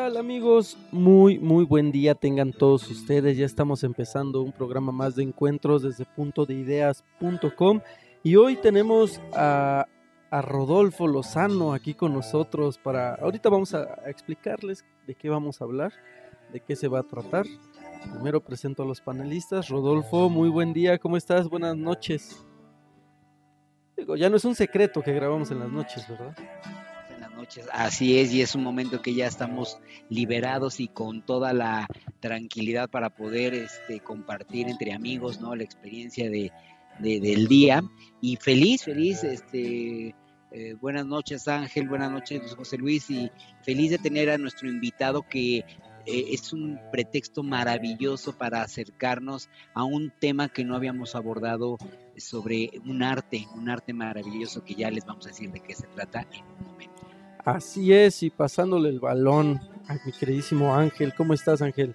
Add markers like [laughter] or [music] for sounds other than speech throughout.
tal amigos? Muy, muy buen día tengan todos ustedes. Ya estamos empezando un programa más de encuentros desde punto de ideas.com y hoy tenemos a, a, Rodolfo Lozano aquí con nosotros para... Ahorita vamos a, a explicarles de qué vamos a hablar, de qué se va a tratar. Primero presento a los panelistas. Rodolfo, muy buen día, ¿cómo estás? Buenas noches. Digo, ya no es un secreto que grabamos en las noches, ¿verdad? Así es, y es un momento que ya estamos liberados y con toda la tranquilidad para poder este, compartir entre amigos, ¿no? La experiencia de, del día. Y feliz, feliz, este, eh, buenas noches Ángel, buenas noches José Luis, y feliz de tener a nuestro invitado que eh, es un pretexto maravilloso para acercarnos a un tema que no habíamos abordado sobre un arte, un arte maravilloso que ya les vamos a decir de qué se trata en un momento. Así es, y pasándole el balón a mi queridísimo Ángel. ¿Cómo estás, Ángel?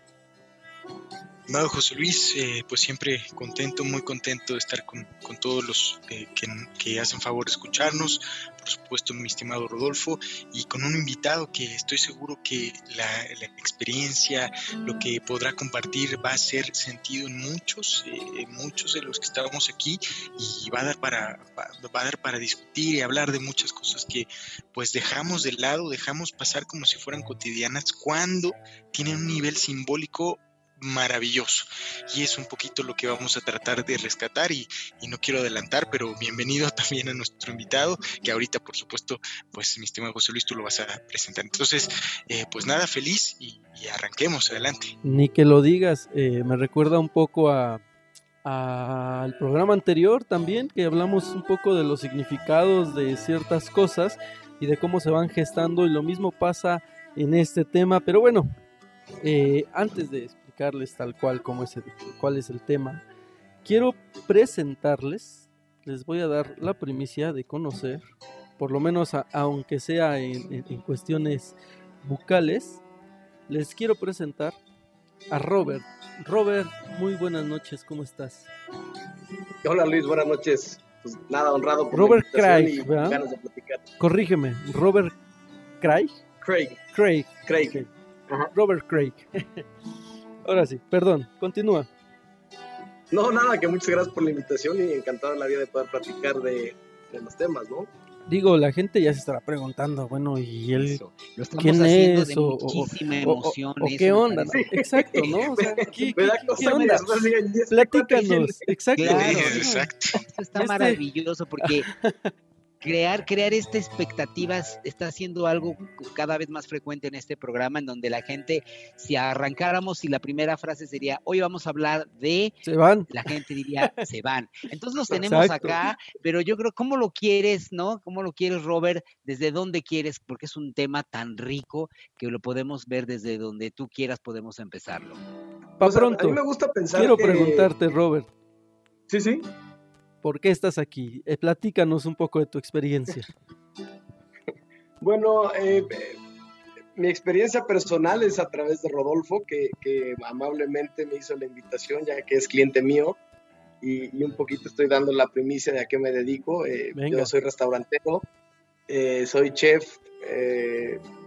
Amado José Luis, eh, pues siempre contento, muy contento de estar con, todos los que, que, hacen favor de escucharnos, por supuesto mi estimado Rodolfo, y con un invitado que estoy seguro que la, experiencia, lo que podrá compartir va a ser sentido en muchos, eh, muchos de los que estábamos aquí, y va a dar para, va a dar para discutir y hablar de muchas cosas que pues dejamos de lado, dejamos pasar como si fueran cotidianas cuando tienen un nivel simbólico maravilloso. Y es un poquito lo que vamos a tratar de rescatar y, no quiero adelantar, pero bienvenido [laughs] también a nuestro invitado, que ahorita por supuesto, pues mi estimado José Luis, tú lo vas a presentar. Entonces, eh, pues nada, feliz y, arranquemos, adelante. Ni que lo digas, eh, me recuerda un poco a al programa anterior también, que hablamos un poco de los significados de ciertas cosas y de cómo se van gestando y lo mismo pasa en este tema, pero bueno, eh, antes de tal cual como es el, cuál es el tema, quiero presentarles, les voy a dar la primicia de conocer, por lo menos aunque sea en, cuestiones bucales, les quiero presentar a Robert. Robert, muy buenas noches, ¿cómo estás? Hola Luis, buenas noches. Pues nada, honrado por Robert Craig, Corrígeme, Robert Craig. Craig. Craig. Craig. Robert Craig. [laughs] Ahora sí, perdón, continúa. No, nada, que muchas gracias por la invitación y encantado en la vida de poder platicar de, los temas, ¿no? Digo, la gente ya se estará preguntando, bueno, ¿y él quién es? o, emoción, qué onda? Exacto, ¿no? O sea, [laughs] ¿qué, qué, onda? Platícanos, exacto. Claro, exacto. Esto está este maravilloso porque [laughs] crear, crear esta expectativa está siendo algo cada vez más frecuente en este programa, en donde la gente, si arrancáramos y la primera frase sería, hoy vamos a hablar de... Se van. La gente diría, se van. Entonces los tenemos acá, pero yo creo, ¿cómo lo quieres, no? ¿Cómo lo quieres, Robert? ¿Desde dónde quieres? Porque es un tema tan rico que lo podemos ver desde donde tú quieras, podemos empezarlo. Para pronto. A mí me gusta pensar Quiero preguntarte, Robert. Sí, sí. ¿Por qué estás aquí? Eh, platícanos un poco de tu experiencia. [laughs] bueno, eh, mi experiencia personal es a través de Rodolfo, que, amablemente me hizo la invitación, ya que es cliente mío, y, un poquito estoy dando la primicia de a qué me dedico. Eh, yo soy restaurantero, soy chef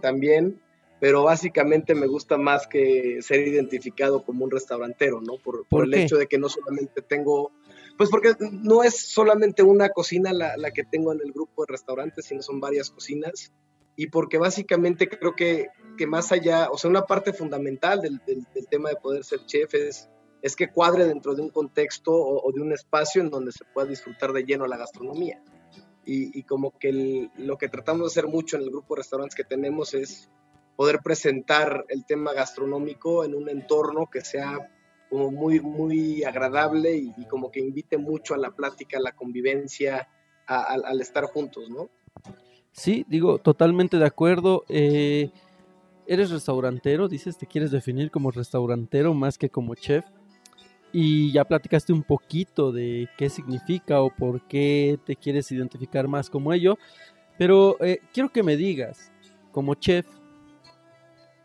también, pero básicamente me gusta más que ser identificado como un restaurantero, ¿no? Por, por, el hecho de que no solamente tengo pues porque no es solamente una cocina la, que tengo en el grupo de restaurantes, sino son varias cocinas. Y porque básicamente creo que, que más allá, o sea, una parte fundamental del, tema de poder ser chef es, que cuadre dentro de un contexto o, de un espacio en donde se pueda disfrutar de lleno la gastronomía. Y, como que lo que tratamos de hacer mucho en el grupo de restaurantes que tenemos es poder presentar el tema gastronómico en un entorno que sea como muy, muy agradable y, como que invite mucho a la plática, a la convivencia, al estar juntos, ¿no? Sí, digo, totalmente de acuerdo. Eh, eres restaurantero, dices, te quieres definir como restaurantero más que como chef. Y ya platicaste un poquito de qué significa o por qué te quieres identificar más como ello. Pero eh, quiero que me digas, como chef,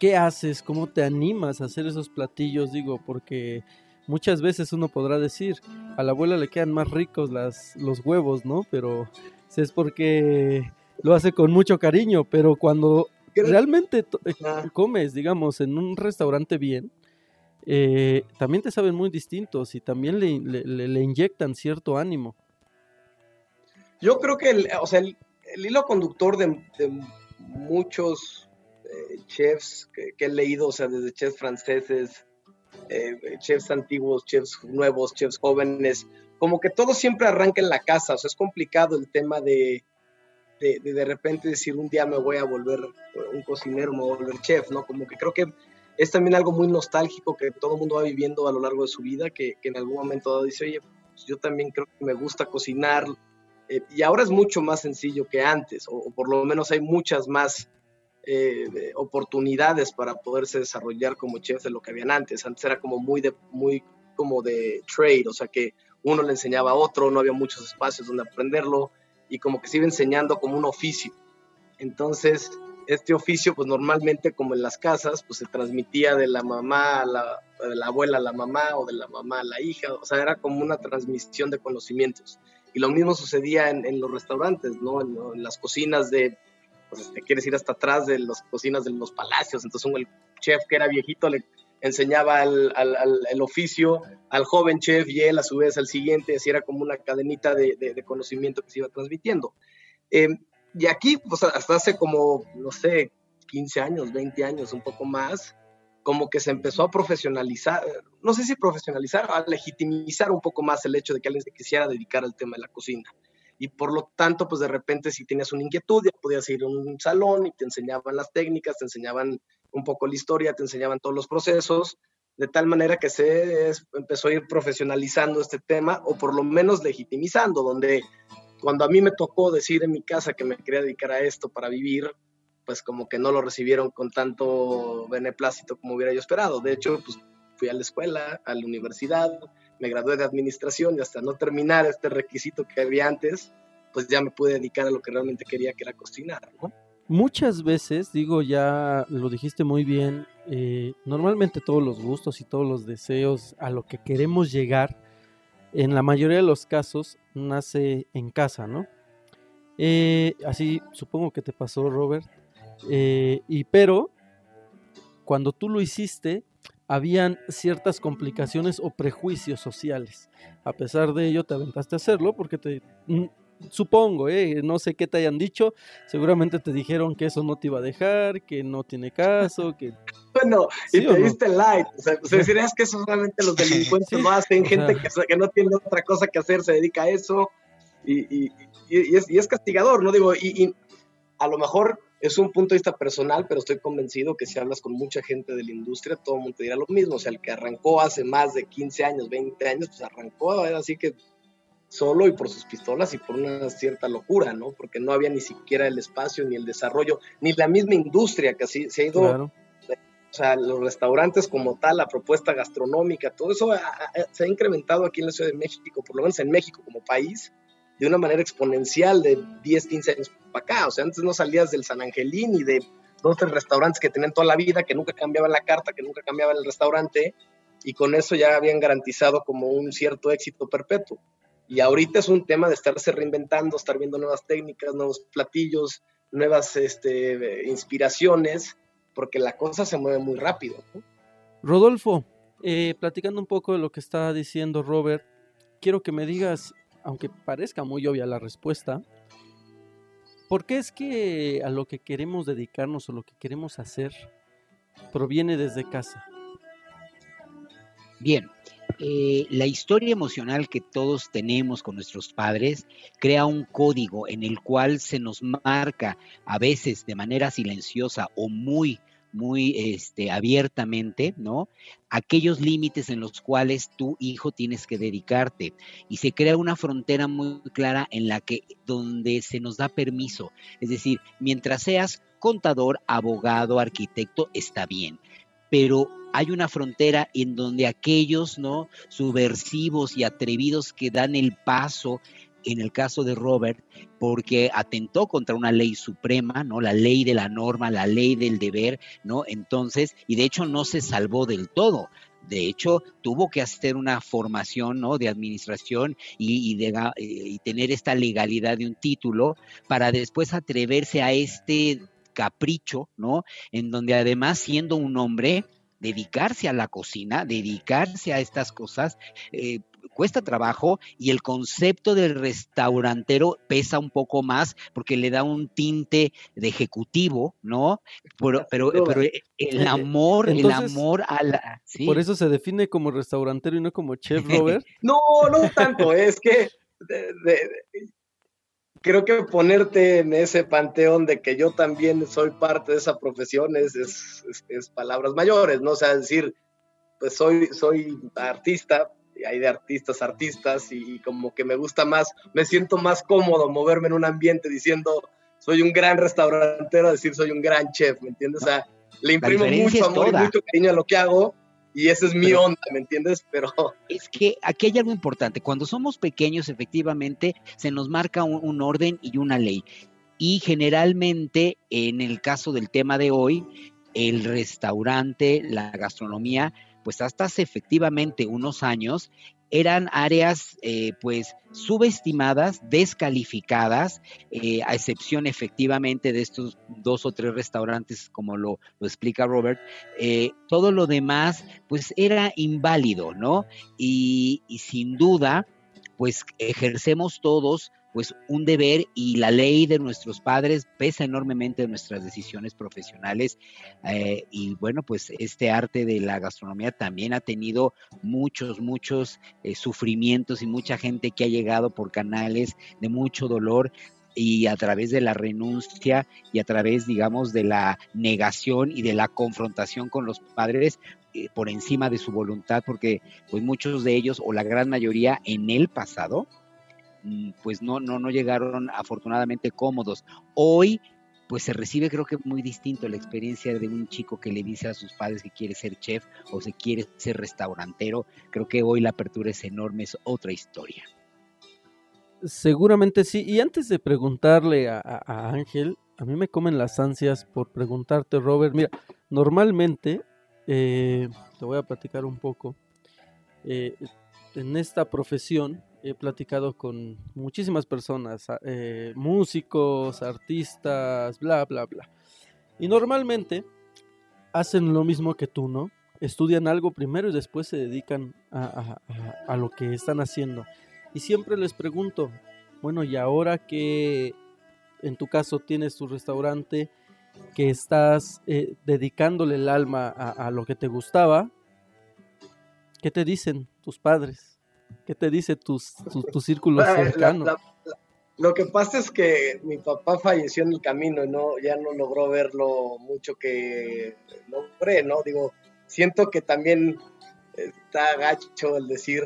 ¿qué haces? ¿Cómo te animas a hacer esos platillos? Digo, porque muchas veces uno podrá decir, a la abuela le quedan más ricos las, los huevos, ¿no? Pero es porque lo hace con mucho cariño, pero cuando realmente eh, comes, digamos, en un restaurante bien, eh, también te saben muy distintos y también le, le, inyectan cierto ánimo. Yo creo que el, o sea, el, hilo conductor de, muchos eh, chefs que, he leído, o sea, desde chefs franceses, eh, chefs antiguos, chefs nuevos, chefs jóvenes, como que todo siempre arranca en la casa, o sea, es complicado el tema de de, de, repente decir un día me voy a volver un cocinero, me voy a volver chef, ¿no? Como que creo que es también algo muy nostálgico que todo el mundo va viviendo a lo largo de su vida, que, en algún momento dice, oye, pues yo también creo que me gusta cocinar, eh, y ahora es mucho más sencillo que antes, o, por lo menos hay muchas más eh, oportunidades para poderse desarrollar como chef de lo que habían antes. Antes era como muy de, muy como de trade, o sea que uno le enseñaba a otro, no había muchos espacios donde aprenderlo, y como que se iba enseñando como un oficio. Entonces, este oficio, pues normalmente como en las casas, pues se transmitía de la mamá a la, de la abuela a la mamá o de la mamá a la hija, o sea, era como una transmisión de conocimientos. Y lo mismo sucedía en, los restaurantes, ¿no? En, las cocinas de, pues te quieres ir hasta atrás de las cocinas de los palacios, entonces el chef que era viejito le enseñaba al, el oficio al joven chef y él a su vez al siguiente, así era como una cadenita de, de, conocimiento que se iba transmitiendo. Eh, y aquí, pues hasta hace como, no sé, 15 años, 20 años, un poco más, como que se empezó a profesionalizar, no sé si profesionalizar, a legitimizar un poco más el hecho de que alguien se quisiera dedicar al tema de la cocina. Y por lo tanto, pues de repente si tenías una inquietud, ya podías ir a un salón y te enseñaban las técnicas, te enseñaban un poco la historia, te enseñaban todos los procesos, de tal manera que se empezó a ir profesionalizando este tema, o por lo menos legitimizando, donde cuando a mí me tocó decir en mi casa que me quería dedicar a esto para vivir, pues como que no lo recibieron con tanto beneplácito como hubiera yo esperado. De hecho, pues fui a la escuela, a la universidad, me gradué de administración y hasta no terminar este requisito que había antes, pues ya me pude dedicar a lo que realmente quería, que era cocinar, Muchas veces, digo, ya lo dijiste muy bien, eh, normalmente todos los gustos y todos los deseos a lo que queremos llegar en la mayoría de los casos nace en casa, ¿no? Eh, así supongo que te pasó, Robert. Eh, y pero cuando tú lo hiciste, habían ciertas complicaciones o prejuicios sociales. A pesar de ello, te aventaste a hacerlo porque te mm, supongo, eh, no sé qué te hayan dicho, seguramente te dijeron que eso no te iba a dejar, que no tiene caso, que... [laughs] Bueno, y te diste light, o sea, es que eso solamente los [laughs] delincuentes no hacen, gente que, no tiene otra cosa que hacer se dedica a eso, y, es, castigador, ¿no? Digo, y, a lo mejor es un punto de vista personal, pero estoy convencido que si hablas con mucha gente de la industria, todo el mundo te dirá lo mismo, o sea, el que arrancó hace más de 15 años, 20 años, pues arrancó, así que solo y por sus pistolas y por una cierta locura, ¿no? Porque no había ni siquiera el espacio, ni el desarrollo, ni la misma industria que así se ha ido, o sea, los restaurantes como tal, la propuesta gastronómica, todo eso se ha incrementado aquí en la Ciudad de México, por lo menos en México como país, de una manera exponencial de 10, 15 años para acá. O sea, antes no salías del San Angelín y de dos, tres restaurantes que tenían toda la vida, que nunca cambiaban la carta, que nunca cambiaban el restaurante, y con eso ya habían garantizado como un cierto éxito perpetuo. Y ahorita es un tema de estarse reinventando, estar viendo nuevas técnicas, nuevos platillos, nuevas este, inspiraciones, porque la cosa se mueve muy rápido. Rodolfo, eh, platicando un poco de lo que está diciendo Robert, quiero que me digas, aunque parezca muy obvia la respuesta, ¿por qué es que a lo que queremos dedicarnos o lo que queremos hacer proviene desde casa? Bien, eh, la historia emocional que todos tenemos con nuestros padres crea un código en el cual se nos marca a veces de manera silenciosa o muy muy este, abiertamente, ¿no? Aquellos límites en los cuales tu hijo tienes que dedicarte. Y se crea una frontera muy clara en la que, donde se nos da permiso. Es decir, mientras seas contador, abogado, arquitecto, está bien. Pero hay una frontera en donde aquellos, ¿no? Subversivos y atrevidos que dan el paso, en el caso de Robert, porque atentó contra una ley suprema, ¿no? La ley de la norma, la ley del deber, ¿no? Entonces, y de hecho no se salvó del todo. De hecho, tuvo que hacer una formación ¿no? de administración y, de, y tener esta legalidad de un título para después atreverse a este capricho, ¿no? En donde además siendo un hombre, dedicarse a la cocina, dedicarse a estas cosas, eh, cuesta trabajo y el concepto del restaurantero pesa un poco más porque le da un tinte de ejecutivo, ¿no? Pero, pero, pero el amor, el amor a la... Por eso se define como restaurantero y no como chef, [laughs] Robert. no, no tanto, es que creo que ponerte en ese panteón de que yo también soy parte de esa profesión es, es, palabras mayores, ¿no? O sea, decir, pues soy, soy artista, hay de artistas artistas, y, como que me gusta más, me siento más cómodo moverme en un ambiente diciendo soy un gran restaurantero, decir soy un gran chef, ¿me entiendes? O sea, le imprimo mucho amor y mucho cariño a lo que hago y esa es mi onda, ¿me entiendes? Pero... Es que aquí hay algo importante. Cuando somos pequeños, efectivamente, se nos marca un, orden y una ley. Y generalmente, en el caso del tema de hoy, el restaurante, la gastronomía, pues hasta hace efectivamente unos años eran áreas eh, pues subestimadas, descalificadas, eh, a excepción efectivamente de estos dos o tres restaurantes, como lo, explica Robert, eh, todo lo demás pues era inválido, ¿no? y sin duda, pues ejercemos todos pues un deber y la ley de nuestros padres pesa enormemente en nuestras decisiones profesionales eh, y bueno, pues este arte de la gastronomía también ha tenido muchos, muchos eh, sufrimientos y mucha gente que ha llegado por canales de mucho dolor y a través de la renuncia y a través, digamos, de la negación y de la confrontación con los padres eh, por encima de su voluntad, porque pues muchos de ellos o la gran mayoría en el pasado pues no, no, no llegaron afortunadamente cómodos. Hoy pues se recibe creo que muy distinto la experiencia de un chico que le dice a sus padres que quiere ser chef o se quiere ser restaurantero. Creo que hoy la apertura es enorme, es otra historia. Seguramente sí. Y antes de preguntarle a, Ángel, a mí me comen las ansias por preguntarte, Robert. Mira, normalmente, eh, te voy a platicar un poco, eh, en esta profesión he platicado con muchísimas personas, eh, músicos, artistas, bla, bla, bla. Y normalmente hacen lo mismo que tú, ¿no? Estudian algo primero y después se dedican a, lo que están haciendo. Y siempre les pregunto, bueno, y ahora que en tu caso tienes tu restaurante, que estás eh, dedicándole el alma a lo que te gustaba, ¿qué te dicen tus padres? ¿Qué te dice tu, tu, [laughs] círculo cercano? lo que pasa es que mi papá falleció en el camino y no, ya no logró ver lo mucho que logré, ¿no? Digo, siento que también está gacho el decir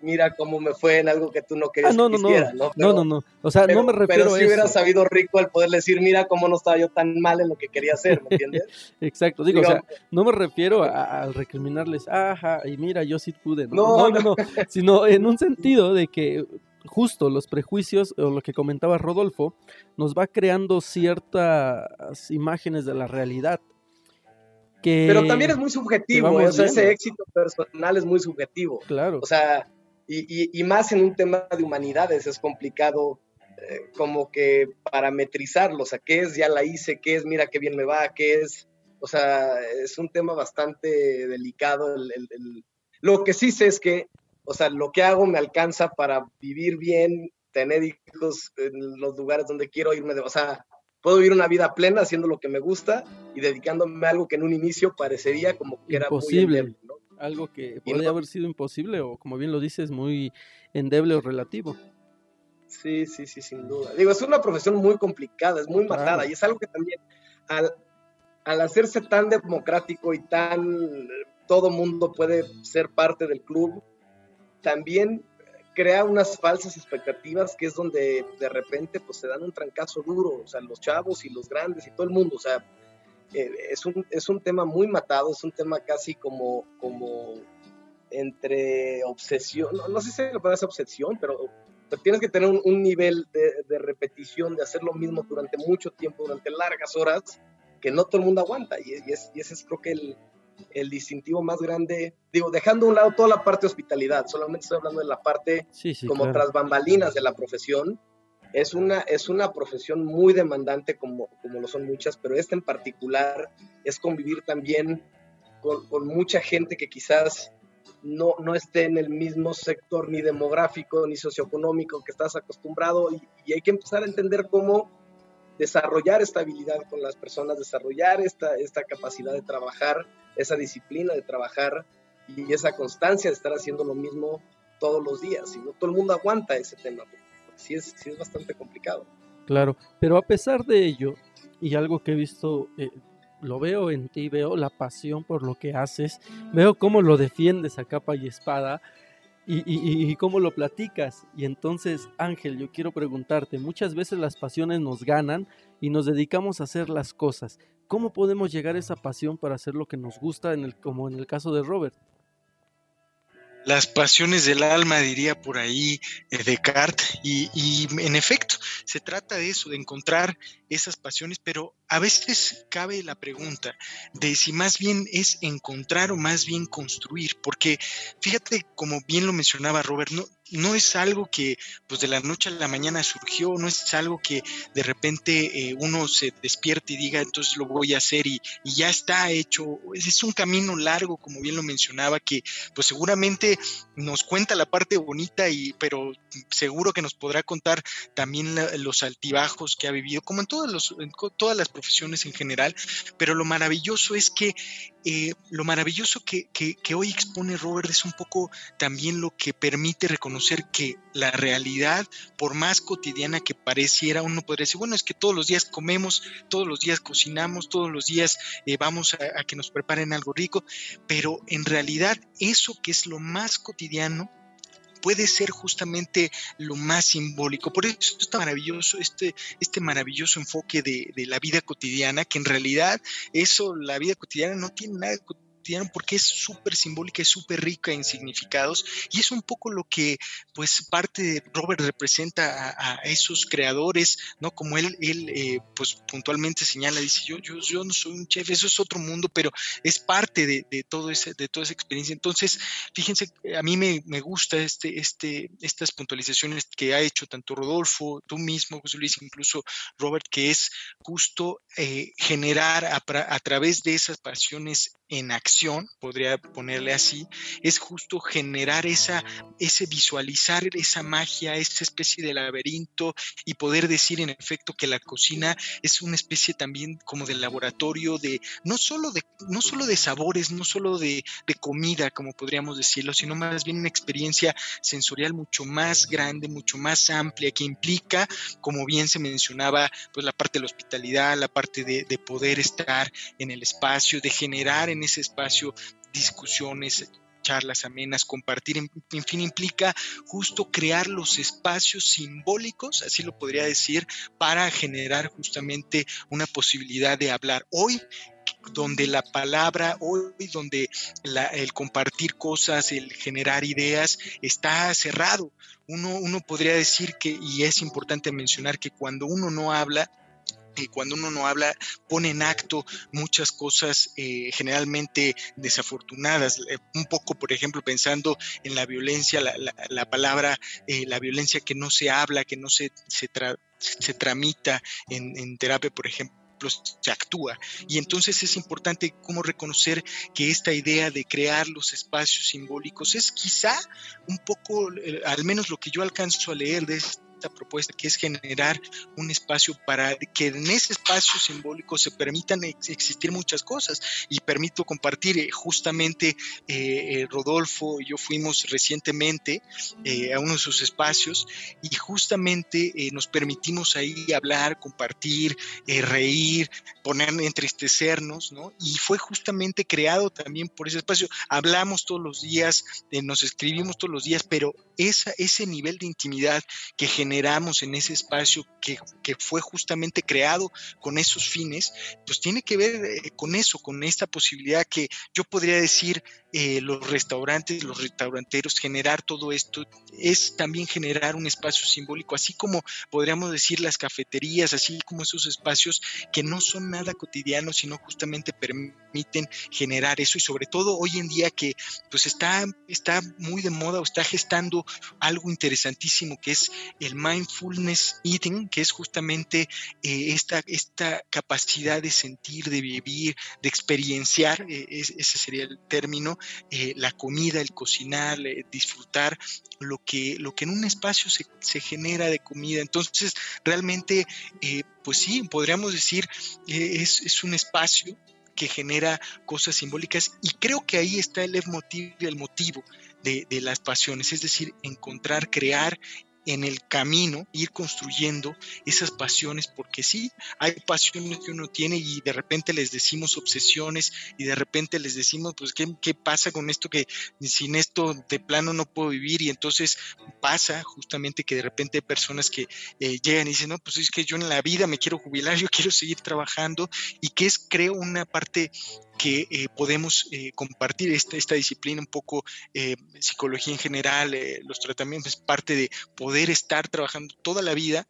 mira cómo me fue en algo que tú no querías ah, no, que no, no. no, no, no. O sea, no me refiero pero si hubiera sabido rico el poder decir, mira cómo no estaba yo tan mal en lo que quería hacer, ¿me entiendes? [laughs] Exacto. Digo, o sea, no me refiero a, recriminarles, ajá, y mira, yo sí pude. No, no, no, [laughs] sino en un sentido de que justo los prejuicios o lo que comentaba Rodolfo nos va creando ciertas imágenes de la realidad. Que, Pero también es muy subjetivo, o sea, ese éxito personal es muy subjetivo. Claro. O sea, y, más en un tema de humanidades es complicado eh, como que parametrizarlo, o sea, qué es, ya la hice, qué es, mira qué bien me va, qué es, o sea, es un tema bastante delicado. Lo que sí sé es que, o sea, lo que hago me alcanza para vivir bien, tener hijos en los lugares donde quiero irme, de, o sea, puedo vivir una vida plena haciendo lo que me gusta y dedicándome a algo que en un inicio parecería como que era posible algo que podría haber sido imposible o como bien lo dices, muy endeble o relativo. Sí, sí, sí, sin duda. Digo, es una profesión muy complicada, es muy matada y es algo que también al, al hacerse tan democrático y tan todo mundo puede ser parte del club, también crea unas falsas expectativas que es donde de repente pues se dan un trancazo duro, o sea, los chavos y los grandes y todo el mundo, o sea, eh, es, un, es un tema muy matado, es un tema casi como, como entre obsesión, no, sé si le parece obsesión, pero, tienes que tener un, nivel de, repetición, de hacer lo mismo durante mucho tiempo, durante largas horas, que no todo el mundo aguanta. Y, y, ese es creo que el, el, distintivo más grande, digo, dejando a un lado toda la parte de hospitalidad, solamente estoy hablando de la parte como tras bambalinas de la profesión, es una, es una profesión muy demandante como, como lo son muchas, pero esta en particular es convivir también con, con mucha gente que quizás no, no esté en el mismo sector ni demográfico ni socioeconómico que estás acostumbrado y, y hay que empezar a entender cómo desarrollar esta habilidad con las personas, desarrollar esta, esta capacidad de trabajar, esa disciplina de trabajar y esa constancia de estar haciendo lo mismo todos los días. Y no todo el mundo aguanta ese tema, sí es, sí es bastante complicado. Claro, pero a pesar de ello, y algo que he visto, eh, lo veo en ti, veo la pasión por lo que haces, veo cómo lo defiendes a capa y espada, y, cómo lo platicas. Y entonces, Ángel, yo quiero preguntarte, muchas veces las pasiones nos ganan y nos dedicamos a hacer las cosas. ¿Cómo podemos llegar a esa pasión para hacer lo que nos gusta, en el, como en el caso de Robert? Las pasiones del alma, diría por ahí eh, Descartes, y, y, en efecto, se trata de eso, de encontrar esas pasiones, pero a veces cabe la pregunta de si más bien es encontrar o más bien construir, porque fíjate, como bien lo mencionaba Robert, no, no es algo que pues de la noche a la mañana surgió, no es algo que de repente eh, uno se despierte y diga entonces lo voy a hacer y, y, ya está hecho. Es un camino largo, como bien lo mencionaba, que pues seguramente nos cuenta la parte bonita, y, pero seguro que nos podrá contar también la, los altibajos que ha vivido, como en, todos los, en todas las profesiones en general, pero lo maravilloso es que eh, lo maravilloso que, que, hoy expone Robert es un poco también lo que permite reconocer que la realidad, por más cotidiana que pareciera, uno podría decir, bueno, es que todos los días comemos, todos los días cocinamos, todos los días eh, vamos a que nos preparen algo rico, pero en realidad eso que es lo más cotidiano, puede ser justamente lo más simbólico. Por eso está maravilloso, este, este maravilloso enfoque de, de, la vida cotidiana, que en realidad eso, la vida cotidiana no tiene nada porque es súper simbólica, es súper rica en significados y es un poco lo que pues parte de Robert representa a, a esos creadores, ¿no? Como él, él eh, pues puntualmente señala, dice, yo, yo, yo no soy un chef, eso es otro mundo, pero es parte de, de, todo ese, de toda esa experiencia. Entonces, fíjense, a mí me, me gusta este, este, estas puntualizaciones que ha hecho tanto Rodolfo, tú mismo, José Luis, incluso Robert, que es justo eh, generar a, a través de esas pasiones en acción, podría ponerle así, es justo generar esa, ese visualizar esa magia, esa especie de laberinto y poder decir en efecto que la cocina es una especie también como de laboratorio de, no solo de, no solo de sabores, no solo de, de comida, como podríamos decirlo, sino más bien una experiencia sensorial mucho más grande, mucho más amplia, que implica, como bien se mencionaba, pues la parte de la hospitalidad, la parte de, de poder estar en el espacio, de generar en ese espacio discusiones, charlas amenas, compartir, en, fin, implica justo crear los espacios simbólicos, así lo podría decir, para generar justamente una posibilidad de hablar. Hoy donde la palabra, hoy donde el compartir cosas, el generar ideas, está cerrado. Uno, uno podría decir que, y es importante mencionar que cuando uno no habla, y cuando uno no habla pone en acto muchas cosas eh, generalmente desafortunadas. Eh, un poco, por ejemplo, pensando en la violencia, la, la, la palabra, eh, la violencia que no se habla, que no se, se, tra se tramita en, en terapia, por ejemplo se actúa. Y entonces es importante cómo reconocer que esta idea de crear los espacios simbólicos es quizá un poco, eh, al menos lo que yo alcanzo a leer de esta propuesta, que es generar un espacio para que en ese espacio simbólico se permitan ex existir muchas cosas. Y permito compartir, eh, justamente eh, Rodolfo y yo fuimos recientemente eh, a uno de sus espacios y justamente eh, nos permitimos ahí hablar, compartir, eh, reír, poner, entristecernos, ¿no? Y fue justamente creado también por ese espacio. Hablamos todos los días, eh, nos escribimos todos los días, pero esa, ese nivel de intimidad que generamos en ese espacio que, fue justamente creado con esos fines, pues tiene que ver eh, con eso, con esta posibilidad que yo podría decir eh, los restaurantes, los restauranteros, generar todo esto es también generar un espacio simbólico, así como podríamos decir las cafeterías, así como esos espacios que no son nada cotidianos, sino justamente permiten generar eso y sobre todo hoy en día que pues está, está muy de moda o está gestando algo interesantísimo que es el mindfulness eating, que es justamente eh, esta, esta capacidad de sentir, de vivir, de experienciar, eh, ese sería el término, eh, la comida, el cocinar, disfrutar lo que, lo que en un espacio se, se genera de comida. Entonces, realmente, pues sí, podríamos decir, es, es un espacio que genera cosas simbólicas y creo que ahí está el motivo, el motivo de, de, las pasiones, es decir, encontrar, crear en el camino ir construyendo esas pasiones, porque sí, hay pasiones que uno tiene y de repente les decimos obsesiones y de repente les decimos, pues, ¿qué, qué pasa con esto que sin esto de plano no puedo vivir? Y entonces pasa justamente que de repente hay personas que eh, llegan y dicen, no, pues es que yo en la vida me quiero jubilar, [laughs] yo quiero seguir trabajando y que es, creo, una parte que eh, podemos eh, compartir esta, esta disciplina un poco eh, psicología en general, los tratamientos, es parte de poder estar trabajando toda la vida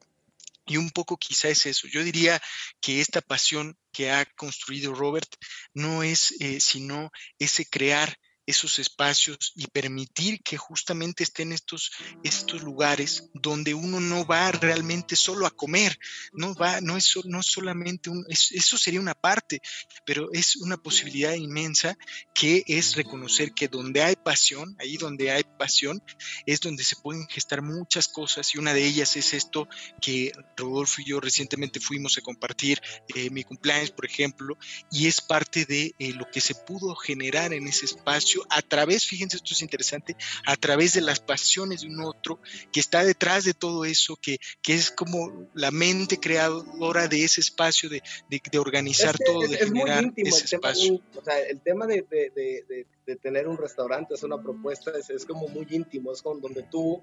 y un poco quizá es eso. Yo diría que esta pasión que ha construido Robert no es sino ese crear esos espacios y permitir que justamente estén estos, estos lugares donde uno no va realmente solo a comer, no va, no es, no solamente un, eso sería una parte, pero es una posibilidad inmensa que es reconocer que donde hay pasión, ahí donde hay pasión, es donde se pueden gestar muchas cosas y una de ellas es esto que Rodolfo y yo recientemente fuimos a compartir eh, mi cumpleaños, por ejemplo, y es parte de eh, lo que se pudo generar en ese espacio a través, fíjense, esto es interesante, a través de las pasiones de un otro que está detrás de todo eso, que, que es como la mente creadora de ese espacio, de, de, organizar todo, de generar ese espacio. o sea, el tema de, de, tener un restaurante es una propuesta, es, es como muy íntimo, es con donde tú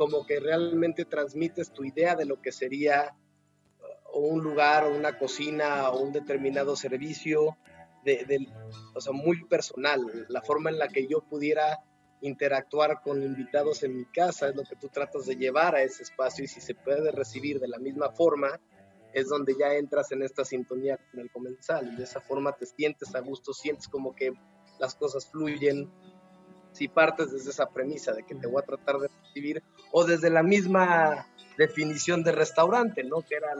como que realmente transmites tu idea de lo que sería uh, un lugar o una cocina o un determinado servicio de, o sea, muy personal. La forma en la que yo pudiera interactuar con invitados en mi casa es lo que tú tratas de llevar a ese espacio y si se puede recibir de la misma forma, es donde ya entras en esta sintonía con el comensal y de esa forma te sientes a gusto, sientes como que las cosas fluyen. Si partes desde esa premisa de que te voy a tratar de recibir o desde la misma definición de restaurante, ¿no? Que era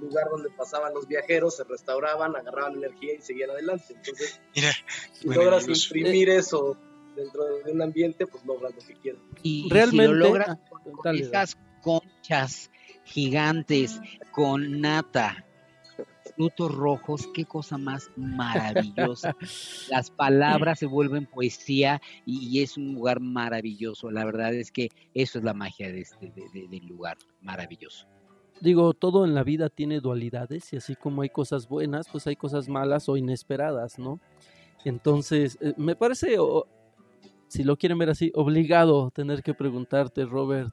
lugar donde pasaban los viajeros, se restauraban, agarraban energía y seguían adelante. Entonces, [laughs] si logras imprimir eso dentro de un ambiente, pues logras lo que quieras. Y realmente si lo logras con esas conchas gigantes con nata, frutos rojos, qué cosa más maravillosa. [laughs] Las palabras se vuelven poesía y, es un lugar maravilloso. La verdad es que eso es la magia de este del lugar, maravilloso. Digo, todo en la vida tiene dualidades y así como hay cosas buenas, pues hay cosas malas o inesperadas, ¿no? Entonces, eh, me parece, si lo quieren ver así, obligado tener que preguntarte, Robert.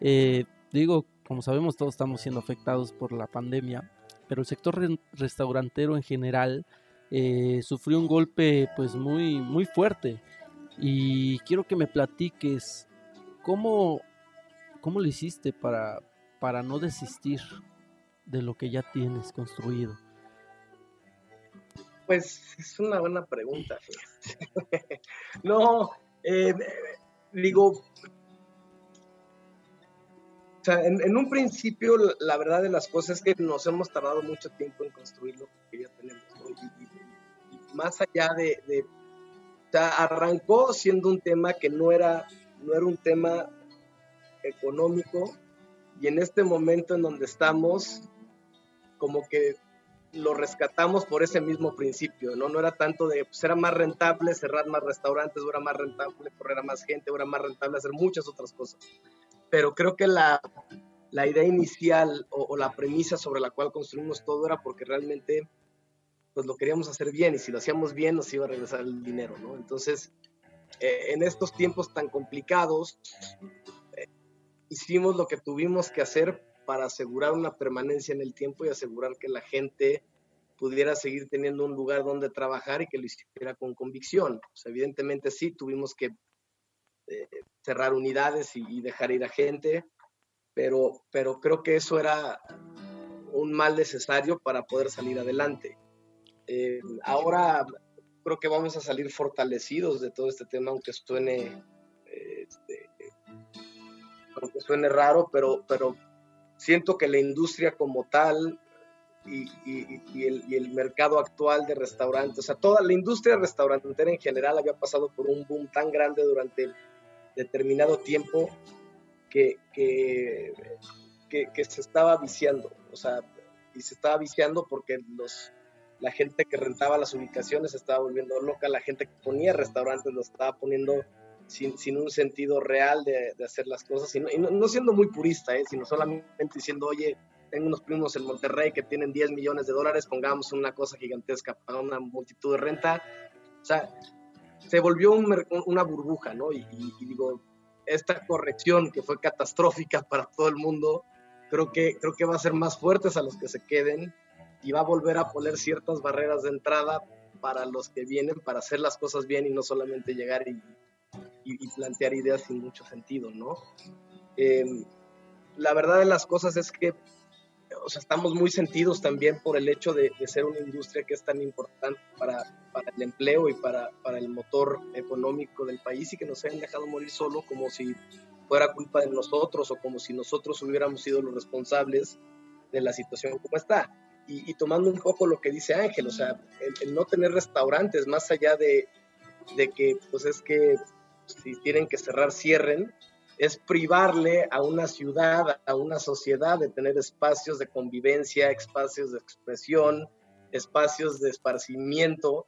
Eh, digo, como sabemos, todos estamos siendo afectados por la pandemia pero el sector restaurantero en general eh, sufrió un golpe pues muy, muy fuerte. Y quiero que me platiques cómo, cómo lo hiciste para, para no desistir de lo que ya tienes construido. Pues es una buena pregunta. [laughs] no, eh, digo, o sea, en, un principio, la verdad de las cosas es que nos hemos tardado mucho tiempo en construir lo que ya tenemos. Y, más allá de, arrancó siendo un tema que no era, no era un tema económico y en este momento en donde estamos, como que lo rescatamos por ese mismo principio, ¿no? No era tanto de, pues era más rentable cerrar más restaurantes, era más rentable correr a más gente, era más rentable hacer muchas otras cosas pero creo que la, la idea inicial o, la premisa sobre la cual construimos todo era porque realmente pues lo queríamos hacer bien y si lo hacíamos bien nos iba a regresar el dinero, ¿no? Entonces, eh, en estos tiempos tan complicados, hicimos lo que tuvimos que hacer para asegurar una permanencia en el tiempo y asegurar que la gente pudiera seguir teniendo un lugar donde trabajar y que lo hiciera con convicción. evidentemente sí, tuvimos que eh, cerrar unidades y, dejar ir a gente, pero, pero creo que eso era un mal necesario para poder salir adelante. Eh, ahora creo que vamos a salir fortalecidos de todo este tema, aunque suene, suene raro, pero, pero siento que la industria como tal y, el, mercado actual de restaurantes, o sea, toda la industria restaurantera en general había pasado por un boom tan grande durante determinado tiempo que, que, se estaba viciando, o sea, y se estaba viciando porque los, la gente que rentaba las ubicaciones se estaba volviendo loca, la gente que ponía restaurantes lo estaba poniendo sin, sin un sentido real de, de, hacer las cosas, y no, no siendo muy purista, ¿eh? sino solamente diciendo, oye, tengo unos primos en Monterrey que tienen 10 millones de dólares, pongamos una cosa gigantesca para una multitud de renta. O sea, se volvió una burbuja, ¿no? Y, digo, esta corrección que fue catastrófica [laughs] para todo el mundo, creo que, creo que va a ser más fuertes a los que se queden y va a volver a poner ciertas barreras de entrada para los que vienen para hacer las cosas bien y no solamente llegar y, plantear ideas sin mucho sentido, ¿no? Eh, la verdad de las cosas es que o sea, estamos muy sentidos también por el hecho de, ser una industria que es tan importante para, para el empleo y para, para, el motor económico del país y que nos hayan dejado morir solo como si fuera culpa de nosotros o como si nosotros hubiéramos sido los responsables de la situación como está. Y, tomando un poco lo que dice Ángel, o sea, el, no tener restaurantes, más allá de, de que, pues es que si tienen que cerrar, cierren, es privarle a una ciudad, a una sociedad de tener espacios de convivencia, espacios de expresión, espacios de esparcimiento,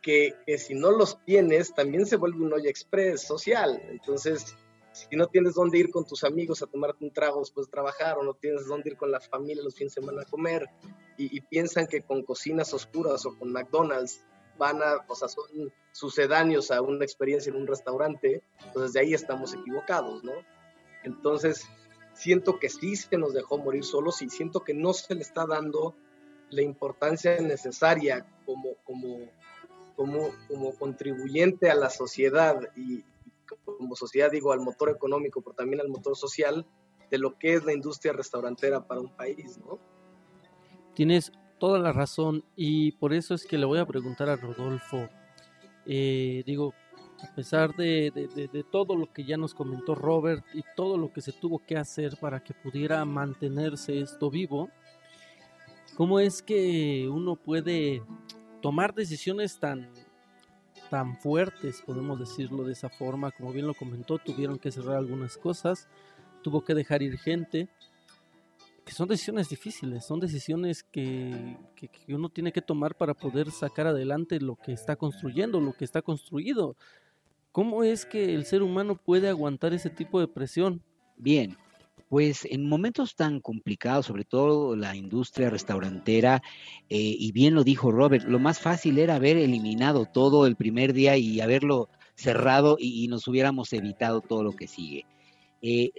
que, si no los tienes, también se vuelve un hoyo express social. Entonces, si no tienes dónde ir con tus amigos a tomarte un trago después de trabajar, o no tienes dónde ir con la familia los fines de semana a comer, y, y piensan que con cocinas oscuras o con McDonald's van a, o sea, son sucedáneos a una experiencia en un restaurante, entonces de ahí estamos equivocados, ¿no? Entonces, siento que sí se nos dejó morir solos y siento que no se le está dando la importancia necesaria como, como, como, como contribuyente a la sociedad y como sociedad, digo, al motor económico, pero también al motor social de lo que es la industria restaurantera para un país, ¿no? Tienes toda la razón y por eso es que le voy a preguntar a Rodolfo. Eh, digo, a pesar de, de, todo lo que ya nos comentó Robert y todo lo que se tuvo que hacer para que pudiera mantenerse esto vivo, ¿cómo es que uno puede tomar decisiones tan, tan fuertes, podemos decirlo de esa forma? Como bien lo comentó, tuvieron que cerrar algunas cosas, tuvo que dejar ir gente son decisiones difíciles, son decisiones que, uno tiene que tomar para poder sacar adelante lo que está construyendo, lo que está construido. ¿Cómo es que el ser humano puede aguantar ese tipo de presión? Bien, pues en momentos tan complicados, sobre todo la industria restaurantera, eh, y bien lo dijo Robert, lo más fácil era haber eliminado todo el primer día y haberlo cerrado y, nos hubiéramos evitado todo lo que sigue. Eh,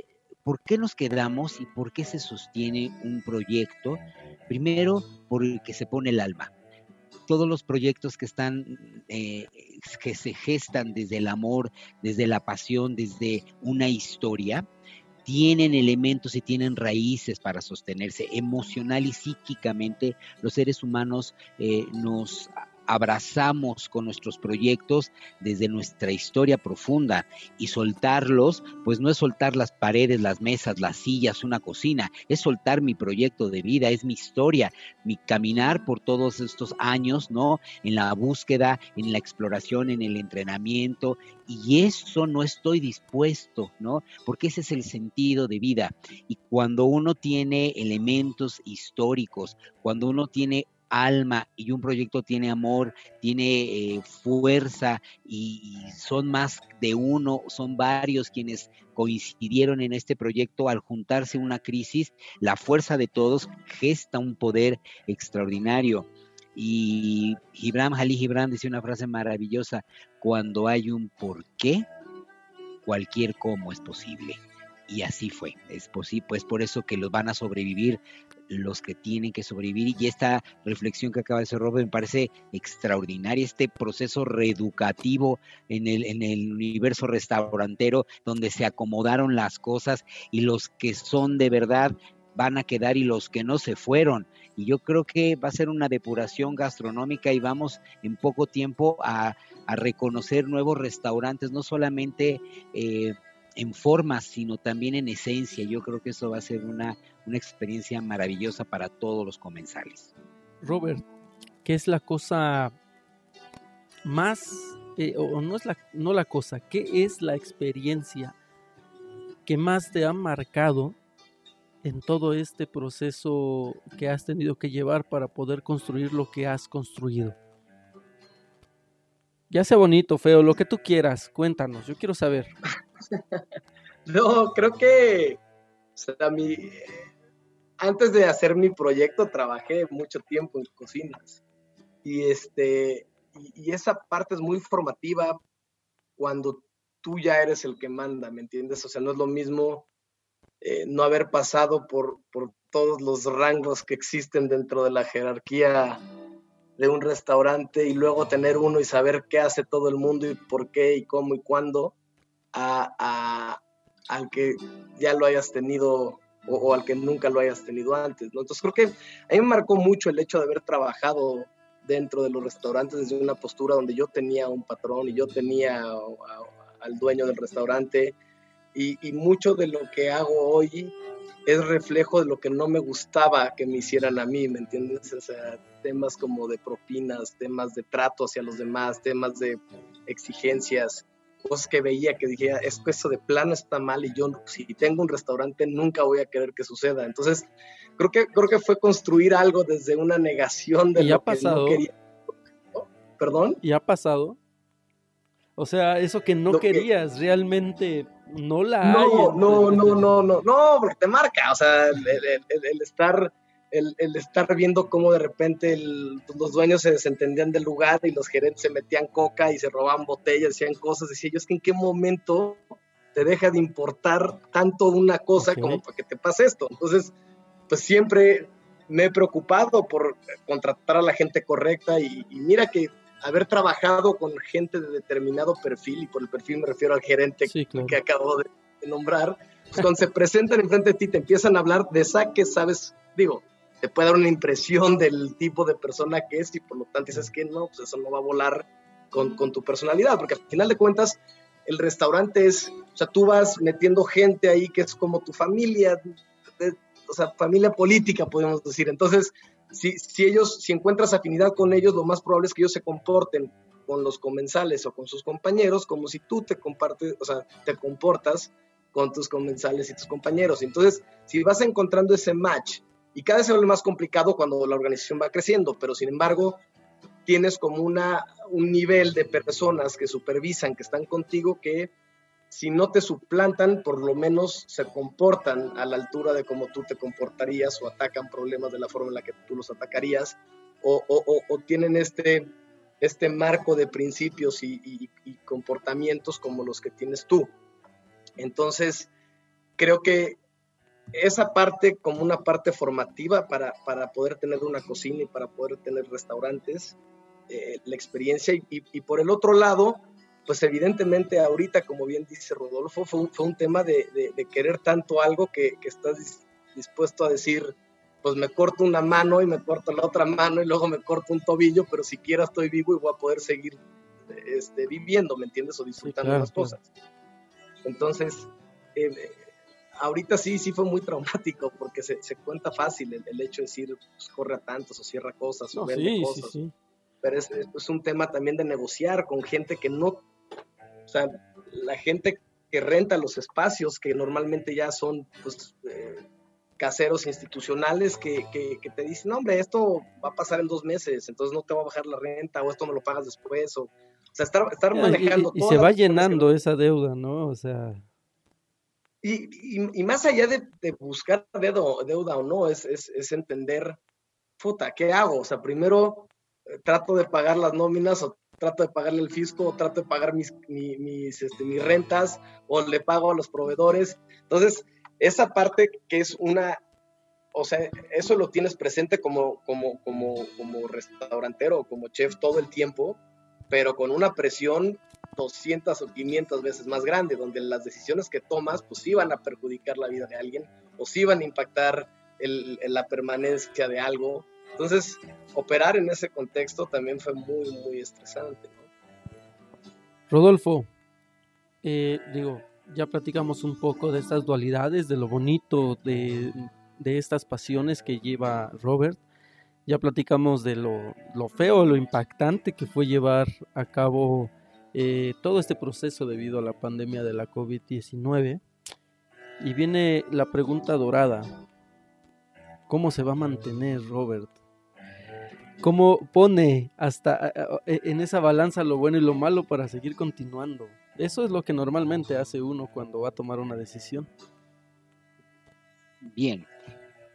¿Por qué nos quedamos y por qué se sostiene un proyecto? Primero, porque se pone el alma. Todos los proyectos que están, eh, que se gestan desde el amor, desde la pasión, desde una historia, tienen elementos y tienen raíces para sostenerse emocional y psíquicamente. Los seres humanos eh, nos abrazamos con nuestros proyectos desde nuestra historia profunda y soltarlos, pues no es soltar las paredes, las mesas, las sillas, una cocina, es soltar mi proyecto de vida, es mi historia, mi caminar por todos estos años, ¿no? En la búsqueda, en la exploración, en el entrenamiento y eso no estoy dispuesto, ¿no? Porque ese es el sentido de vida. Y cuando uno tiene elementos históricos, cuando uno tiene alma y un proyecto tiene amor, tiene eh, fuerza y, son más de uno, son varios quienes coincidieron en este proyecto al juntarse una crisis, la fuerza de todos gesta un poder extraordinario. Y Gibran, Jalí Gibran dice una frase maravillosa, cuando hay un por qué, cualquier cómo es posible. y así fue. Es posible, pues por eso que los van a sobrevivir los que tienen que sobrevivir. Y esta reflexión que acaba de hacer Robert me parece extraordinaria, este proceso reeducativo en el, en el universo restaurantero, donde se acomodaron las cosas y los que son de verdad van a quedar y los que no se fueron. Y yo creo que va a ser una depuración gastronómica y vamos en poco tiempo a, a reconocer nuevos restaurantes, no solamente... Eh, en forma, sino también en esencia. Yo creo que eso va a ser una, una experiencia maravillosa para todos los comensales. Robert, ¿qué es la cosa más, eh, o no es la, no la cosa, qué es la experiencia que más te ha marcado en todo este proceso que has tenido que llevar para poder construir lo que has construido? Ya sea bonito, feo, lo que tú quieras, cuéntanos, yo quiero saber. [laughs] no, creo que antes de hacer mi proyecto trabajé mucho tiempo en cocinas y este y, esa parte es muy formativa cuando tú ya eres el que manda, ¿me entiendes? O sea, no es lo mismo eh, no haber pasado por, por todos los rangos que existen dentro de la jerarquía de un restaurante y luego tener uno y saber qué hace todo el mundo y por qué y cómo y cuándo, al que ya lo hayas tenido o, al que nunca lo hayas tenido antes. ¿no? Entonces creo que a mí me marcó mucho el hecho de haber trabajado dentro de los restaurantes desde una postura donde yo tenía un patrón y yo tenía al dueño del restaurante y, y, mucho de lo que hago hoy es reflejo de lo que no me gustaba que me hicieran a mí, ¿me entiendes? O sea, temas como de propinas, temas de trato hacia los demás, temas de exigencias cosas que veía que dije, es que eso de plano está mal y yo si tengo un restaurante nunca voy a querer que suceda. Entonces, creo que creo que fue construir algo desde una negación de ¿Y lo ha pasado? que no quería. ¿Perdón? ¿Y ha pasado? O sea, eso que no querías realmente no la no, hay. No, no, no, no, no, porque te marca, o sea, el estar el, estar viendo cómo de repente los dueños se desentendían del lugar y los gerentes se metían coca y se robaban botellas, decían cosas, decía yo, es que en qué momento te deja de importar tanto una cosa como para que te pase esto. Entonces, pues siempre me he preocupado por contratar a la gente correcta y, mira que haber trabajado con gente de determinado perfil, y por el perfil me refiero al gerente que acabo de, nombrar, pues cuando se presentan enfrente de ti te empiezan a hablar de esa que sabes, digo, te puede dar una impresión del tipo de persona que es y por lo tanto dices que no, pues eso no va a volar con, con tu personalidad, porque al final de cuentas el restaurante es, o sea, tú vas metiendo gente ahí que es como tu familia, o sea, familia política, podemos decir. Entonces, si, si ellos, si encuentras afinidad con ellos, lo más probable es que ellos se comporten con los comensales o con sus compañeros como si tú te compartes, o sea, te comportas con tus comensales y tus compañeros. Entonces, si vas encontrando ese match y cada vez se vuelve más complicado cuando la organización va creciendo, pero sin embargo tienes como una, un nivel de personas que supervisan, que están contigo, que si no te suplantan, por lo menos se comportan a la altura de cómo tú te comportarías o atacan problemas de la forma en la que tú los atacarías o, tienen este, este marco de principios y comportamientos como los que tienes tú. Entonces, creo que esa parte como una parte formativa para, para, poder tener una cocina y para poder tener restaurantes, eh, la experiencia. Y, por el otro lado, pues evidentemente ahorita, como bien dice Rodolfo, fue un, fue un tema de, de, querer tanto algo que, que, estás dispuesto a decir, pues me corto una mano y me corto la otra mano y luego me corto un tobillo, pero siquiera estoy vivo y voy a poder seguir este, viviendo, ¿me entiendes? O disfrutando las cosas. Entonces, eh, ahorita sí, sí fue muy traumático porque se, cuenta fácil el, hecho de decir, pues, corre a tantos o cierra cosas o vende cosas. Pero es, es, un tema también de negociar con gente que no, o sea, la gente que renta los espacios que normalmente ya son pues, eh, caseros institucionales que, que, te dicen, no, hombre, esto va a pasar en dos meses, entonces no te va a bajar la renta o esto me lo pagas después. O, o sea, estar, estar manejando. Y, y se va llenando esa deuda, ¿no? O sea. Y, más allá de, buscar deuda, o no, es, entender, puta, ¿qué hago? O sea, primero eh, trato de pagar las nóminas o trato de pagarle el fisco, o trato de pagar mis, mis, este, mis rentas, o le pago a los proveedores. Entonces, esa parte que es una, o sea, eso lo tienes presente como, como, como, como restaurantero como chef todo el tiempo, pero con una presión 200 o 500 veces más grande, donde las decisiones que tomas, pues sí van a perjudicar la vida de alguien, o sí van a impactar el, la permanencia de algo. Entonces, operar en ese contexto también fue muy, muy estresante. Rodolfo, eh, digo, ya platicamos un poco de estas dualidades, de lo bonito, de, estas pasiones que lleva Robert. Ya platicamos de lo, lo, feo, lo impactante que fue llevar a cabo eh, todo este proceso debido a la pandemia de la COVID-19. Y viene la pregunta dorada. ¿Cómo se va a mantener Robert? ¿Cómo pone hasta en esa balanza lo bueno y lo malo para seguir continuando? Eso es lo que normalmente hace uno cuando va a tomar una decisión. Bien.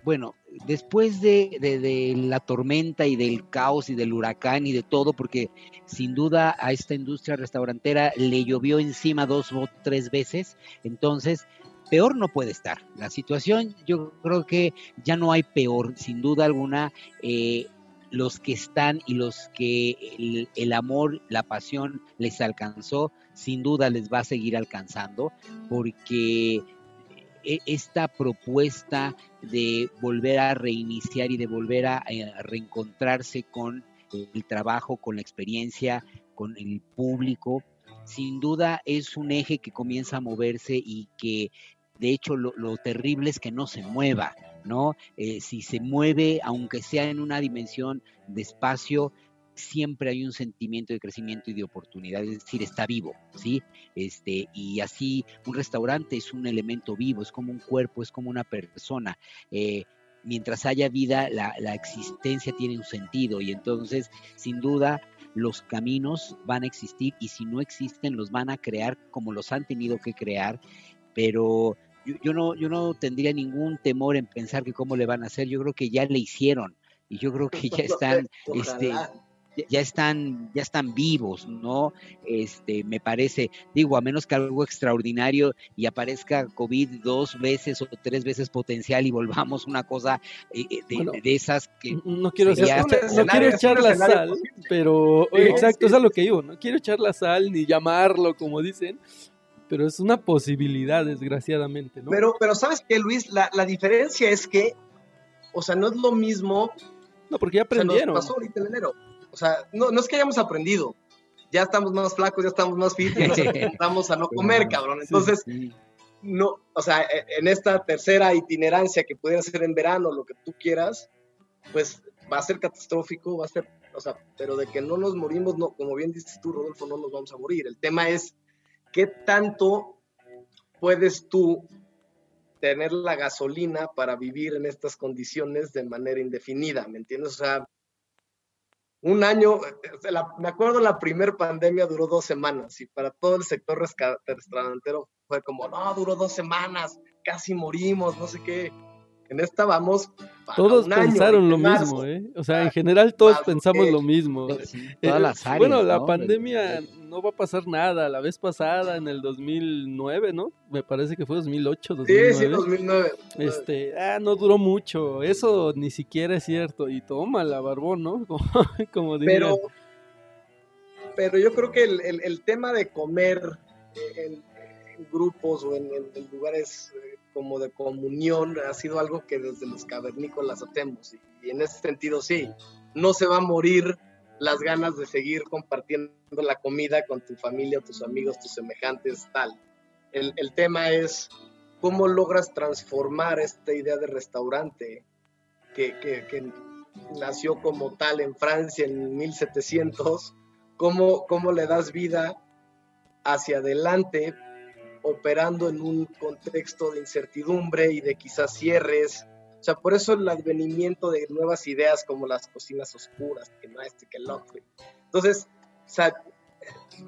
Bueno, después de, la tormenta y del caos y del huracán y de todo, porque sin duda a esta industria restaurantera le llovió encima dos o tres veces, entonces peor no puede estar. La situación yo creo que ya no hay peor, sin duda alguna. Eh, los que están y los que el, amor, la pasión les alcanzó, sin duda les va a seguir alcanzando, porque esta propuesta de volver a reiniciar y de volver a, reencontrarse con el trabajo, con la experiencia, con el público, sin duda es un eje que comienza a moverse y que de hecho lo, lo terrible es que no se mueva. ¿no? Eh, si se mueve, aunque sea en una dimensión de espacio, siempre hay un sentimiento de crecimiento y de oportunidad, es decir, está vivo, ¿sí? Este, y así un restaurante es un elemento vivo, es como un cuerpo, es como una persona. Eh, mientras haya vida, la, la, existencia tiene un sentido y entonces, sin duda, los caminos van a existir y si no existen, los van a crear como los han tenido que crear, pero yo, no, yo no tendría ningún temor en pensar que cómo le van a hacer, yo creo que ya le hicieron y yo creo que ya [laughs] están, este, ya están, ya están vivos, ¿no? Este, me parece, digo, a menos que algo extraordinario y aparezca COVID dos veces o tres veces potencial y volvamos una cosa eh, eh, de, esas que no quiero, no quiero echar la sal, pero exacto, es a lo que digo, no quiero echar la sal ni llamarlo como dicen, pero es una posibilidad, desgraciadamente, ¿no? Pero, pero ¿sabes qué, Luis? La, diferencia es que, o sea, no es lo mismo. No, porque ya aprendieron. O pasó ahorita en enero. O sea, no, no es que hayamos aprendido. Ya estamos más flacos, ya estamos más fit y nos [laughs] acostumbramos a no comer, cabrón. Entonces, no, o sea, e, en esta tercera itinerancia que pudiera ser en verano, lo que tú quieras, pues va a ser catastrófico, va a ser, o sea, pero de que no nos morimos, no, como bien dices tú, Rodolfo, no nos vamos a morir. El tema es ¿qué tanto puedes tú tener la gasolina para vivir en estas condiciones de manera indefinida? ¿Me entiendes? O sea, un año, me acuerdo la primera pandemia duró dos semanas y para todo el sector restaurantero fue como, no, duró dos semanas, casi morimos, no sé qué en esta vamos. Todos pensaron lo mismo, ¿eh? O sea, en general todos pensamos lo mismo. Eh, bueno, la pandemia ¿no? va a pasar nada. La vez pasada, en el 2009, ¿no? Me parece que fue 2008, 2009. Sí, sí, 2009. Este, ah, no duró mucho. Eso ni siquiera es cierto. Y toma la barbón, ¿no? [laughs] Como, Pero, pero yo creo que el, tema de comer en, grupos o en, lugares eh, como de comunión ha sido algo que desde los cavernícolas hacemos. Y, en ese sentido, sí, no se va a morir las ganas de seguir compartiendo la comida con tu familia, tus amigos, tus semejantes, tal. El, tema es cómo logras transformar esta idea de restaurante que, que, nació como tal en Francia en 1700, cómo, cómo le das vida hacia adelante operando en un contexto de incertidumbre y de quizás cierres. O sea, por eso el advenimiento de nuevas ideas como las cocinas oscuras, que no este, que el otro. Entonces, o sea,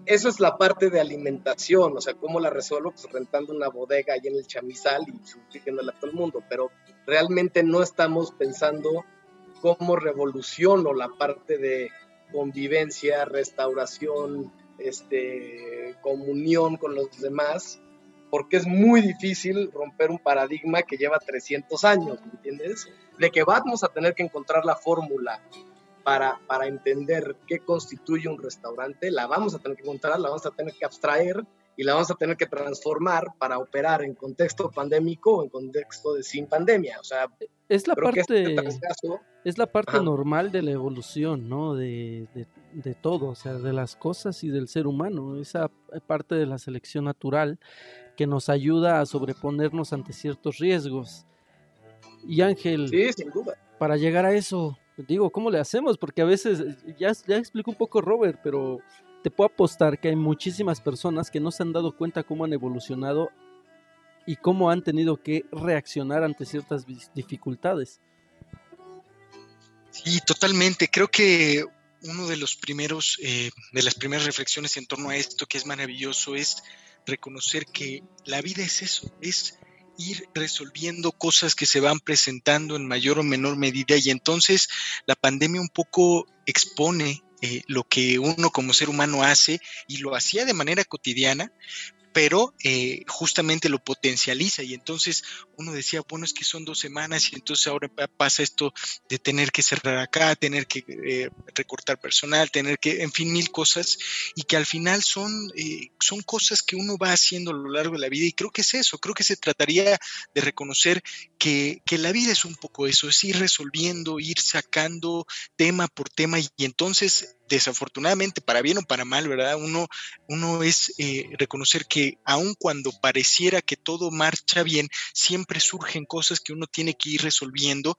eso es la parte de alimentación, o sea, cómo la resuelvo, pues rentando una bodega ahí en el chamizal y surtiéndola a todo el mundo, pero realmente no estamos pensando cómo revoluciono la parte de, convivencia, restauración, este, comunión con los demás, porque es muy difícil romper un paradigma que lleva 300 años, ¿me entiendes? De que vamos a tener que encontrar la fórmula para, para entender qué constituye un restaurante, la vamos a tener que encontrar, la vamos a tener que abstraer y la vamos a tener que transformar para operar en contexto pandémico o en contexto de sin pandemia. O sea, es la parte, este es la parte normal de la evolución, ¿no? De, de, de, todo, o sea, de las cosas y del ser humano. Esa parte de la selección natural que nos ayuda a sobreponernos ante ciertos riesgos. Y Ángel, sí, sin duda. para llegar a eso, digo, ¿cómo le hacemos? Porque a veces, ya, ya explico un poco Robert, pero te puedo apostar que hay muchísimas personas que no se han dado cuenta cómo han evolucionado y cómo han tenido que reaccionar ante ciertas dificultades. Sí, totalmente. Creo que uno de los primeros, eh, de las primeras reflexiones en torno a esto que es maravilloso es reconocer que la vida es eso, es ir resolviendo cosas que se van presentando en mayor o menor medida y entonces la pandemia un poco expone eh, lo que uno como ser humano hace y lo hacía de manera cotidiana, pero eh, justamente lo potencializa. Y entonces uno decía, bueno, es que son dos semanas y entonces ahora pasa esto de tener que cerrar acá, tener que eh, recortar personal, tener que, en fin, mil cosas y que al final son, eh, son cosas que uno va haciendo a lo largo de la vida. Y creo que es eso, creo que se trataría de reconocer que, que la vida es un poco eso, es ir resolviendo, ir sacando tema por tema. Y, y entonces desafortunadamente, para bien o para mal, ¿verdad? Uno, uno es eh, reconocer que aun cuando pareciera que todo marcha bien, siempre surgen cosas que uno tiene que ir resolviendo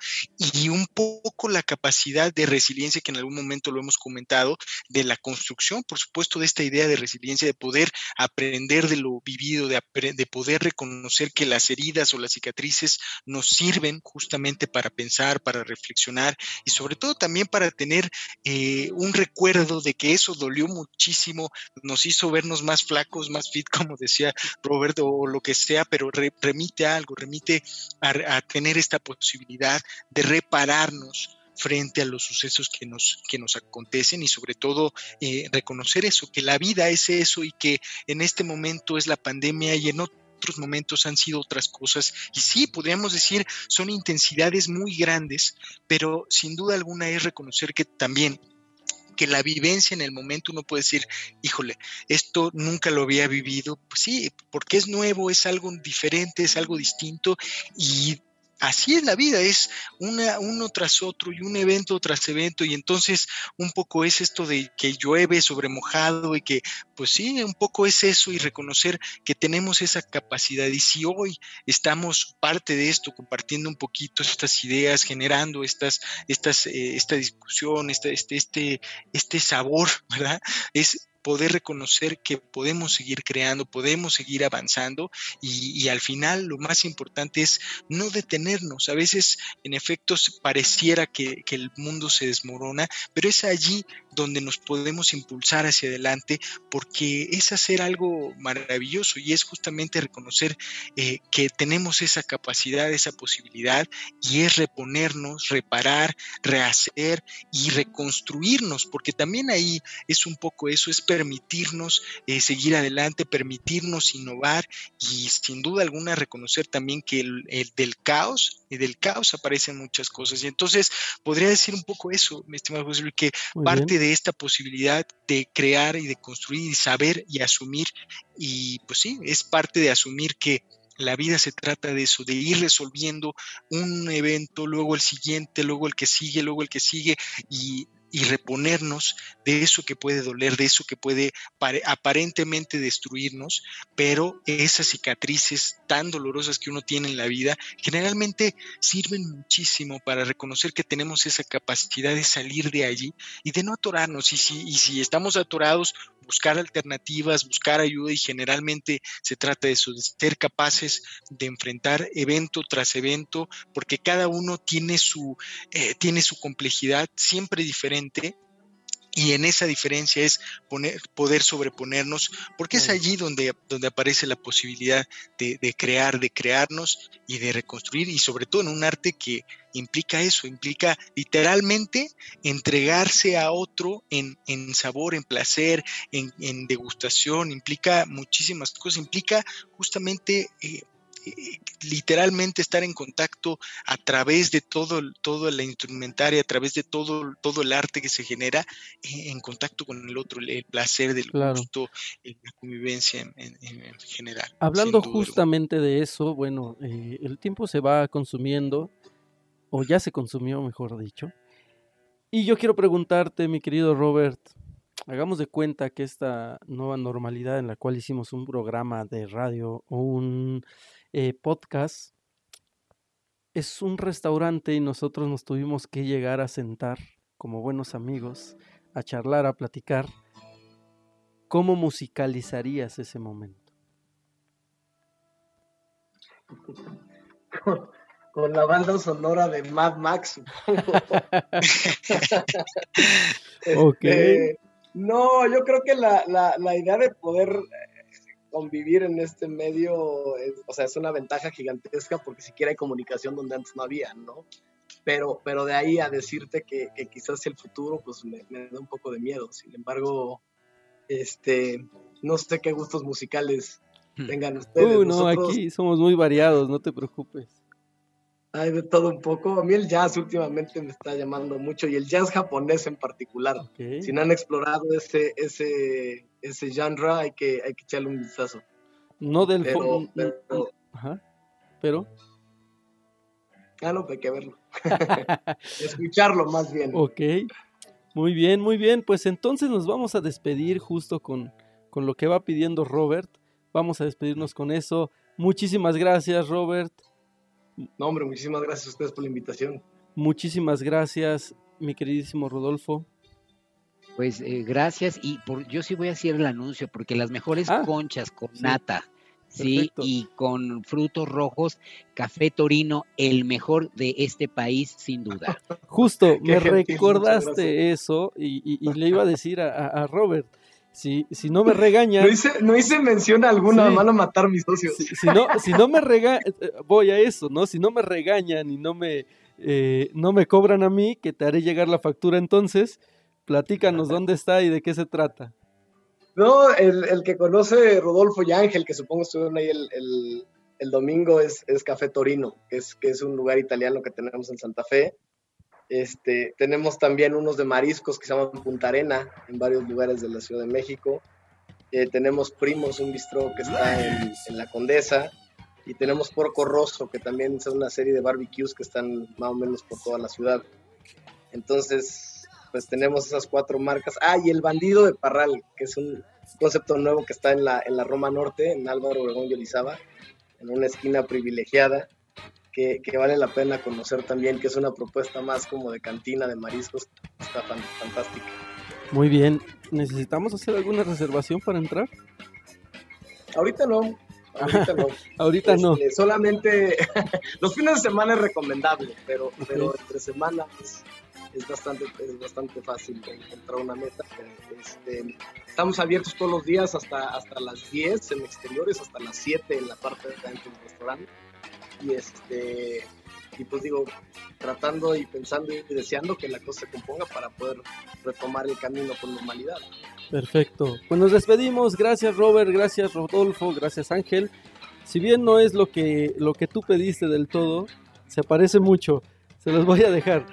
y un poco la capacidad de resiliencia que en algún momento lo hemos comentado, de la construcción, por supuesto, de esta idea de resiliencia, de poder aprender de lo vivido, de, de poder reconocer que las heridas o las cicatrices nos sirven justamente para pensar, para reflexionar y sobre todo también para tener eh, un recuerdo de que eso dolió muchísimo, nos hizo vernos más flacos, más fit, [laughs] como decía Roberto, o lo que sea, pero remite a algo, remite a, tener esta posibilidad de repararnos frente a los sucesos que nos, que nos acontecen y sobre todo eh, reconocer eso, que la vida es eso y que en este momento es la pandemia y en otros momentos han sido otras cosas. Y sí, podríamos decir, son intensidades muy grandes, pero sin duda alguna es reconocer que también que la vivencia en el momento uno puede decir, híjole, esto nunca lo había vivido, pues sí, porque es nuevo, es algo diferente, es algo distinto y así es la vida, es una, uno tras otro y un evento tras evento y entonces un poco es esto de que llueve sobre mojado y que pues sí, un poco es eso y reconocer que tenemos esa capacidad y si hoy estamos parte de esto, compartiendo un poquito estas ideas, generando estas, estas, eh, esta discusión, este, este, este, este sabor, [laughs] ¿verdad? Es poder reconocer que podemos seguir creando, podemos seguir avanzando y, al final lo más importante es no detenernos. A veces, en efecto, pareciera que, el mundo se desmorona, pero es allí donde nos podemos impulsar hacia adelante porque es hacer algo maravilloso y es justamente reconocer eh, que tenemos esa capacidad, esa posibilidad y es reponernos, reparar, rehacer y reconstruirnos porque también ahí es un poco eso, es permitirnos eh, seguir adelante, permitirnos innovar y sin duda alguna reconocer también que el, del caos y del caos aparecen muchas cosas. Y entonces podría decir un poco eso, mi estimado José Luis, que parte de esta posibilidad de crear y de construir y saber y asumir. Y pues sí, es parte de asumir que la vida se trata de eso, de ir resolviendo un evento, luego el siguiente, luego el que sigue, luego el que sigue, y y reponernos de eso que puede doler, de eso que puede aparentemente destruirnos, pero esas cicatrices tan dolorosas que uno tiene en la vida generalmente sirven muchísimo para reconocer que tenemos esa capacidad de salir de allí y de no atorarnos. Y si, estamos atorados, buscar alternativas, buscar ayuda y generalmente se trata de eso, de ser capaces de enfrentar evento tras evento, porque cada uno tiene su, eh, tiene su complejidad siempre diferente y en esa diferencia es poner, poder sobreponernos, porque es allí donde, donde aparece la posibilidad de, crear, de crearnos y de reconstruir, y sobre todo en un arte que implica eso, implica literalmente entregarse a otro en, en sabor, en placer, en, en, degustación, implica muchísimas cosas, implica justamente... Eh, literalmente estar en contacto a través de todo, todo la instrumentaria, a través de todo, todo el arte que se genera, eh, en contacto con el otro, el, placer del gusto, la convivencia en, general. Hablando justamente de eso, bueno, eh, el tiempo se va consumiendo, o ya se consumió, mejor dicho. Y yo quiero preguntarte, mi querido Robert, hagamos de cuenta que esta nueva normalidad en la cual hicimos un programa de radio o un eh, podcast es un restaurante y nosotros nos tuvimos que llegar a sentar como buenos amigos, a charlar, a platicar. ¿Cómo musicalizarías ese momento? Con, la banda sonora de Mad Max. [laughs] Este, no, yo creo que la, la idea de poder convivir en este medio, o sea, es una ventaja gigantesca porque siquiera hay comunicación donde antes no había, ¿no? Pero, pero de ahí a decirte que, quizás el futuro, pues me, da un poco de miedo. Sin embargo, este, no sé qué gustos musicales hmm. tengan ustedes. Uh, no, aquí somos muy variados, no te preocupes. Hay de todo un poco. A mí el jazz últimamente me está llamando mucho y el jazz japonés en particular. Si no han explorado ese, ese, ese genre, hay que, hay que echarle un vistazo. No del pero, pero, Ajá. Pero. Ah, no, hay que verlo. [laughs] [laughs] Escucharlo más bien. Ok. Muy bien, muy bien. Pues entonces nos vamos a despedir justo con, con lo que va pidiendo Robert. Vamos a despedirnos con eso. Muchísimas gracias, Robert. No, hombre, muchísimas gracias a ustedes por la invitación. Muchísimas gracias, mi queridísimo Rodolfo. Pues eh, gracias y por, yo sí voy a hacer el anuncio porque las mejores ah, conchas con nata, sí, y con frutos rojos, café torino, el mejor de este país sin duda. [laughs] Justo, me recordaste eso y, le iba a decir a Robert si, si no me [laughs] regañan. No hice, no hice mención alguna, sí, a matar mis socios. Si, no, si no me regañan, eh, voy a eso, ¿no? Si no me regañan y no me, eh, no me cobran a mí, que te haré llegar la factura entonces, platícanos dónde está y de qué se trata. No, el, el que conoce Rodolfo y Ángel, que supongo estuvieron ahí el, el, domingo, es, es, Café Torino, que es, que es un lugar italiano que tenemos en Santa Fe. Este, tenemos también unos de mariscos que se llaman Punta Arena en varios lugares de la Ciudad de México. Eh, tenemos Primos, un bistró que está en, La Condesa. Y tenemos Porco Rosso, que también es una serie de barbecues que están más o menos por toda la ciudad. Entonces, pues tenemos esas cuatro marcas. Ah, y el Bandido de Parral, que es un concepto nuevo que está en la, en la Roma Norte, en Álvaro Obregón y Olizaba, en una esquina privilegiada que, vale la pena conocer también, que es una propuesta más como de cantina de mariscos, está fantástica. Muy bien, ¿necesitamos hacer alguna reservación para entrar? Ahorita no, ahorita no. [laughs] ahorita no. Este, solamente [laughs] los fines de semana es recomendable, pero, pero entre semanas es, bastante, es bastante fácil encontrar una meta. Este, estamos abiertos todos los días hasta, hasta las 10 en exteriores, hasta las 7 en la parte de dentro del restaurante y este y pues digo tratando y pensando y deseando que la cosa se componga para poder retomar el camino con normalidad. Perfecto. Pues nos despedimos. Gracias Robert, gracias Rodolfo, gracias Ángel. Si bien no es lo que lo que tú pediste del todo, se parece mucho. Se los voy a dejar.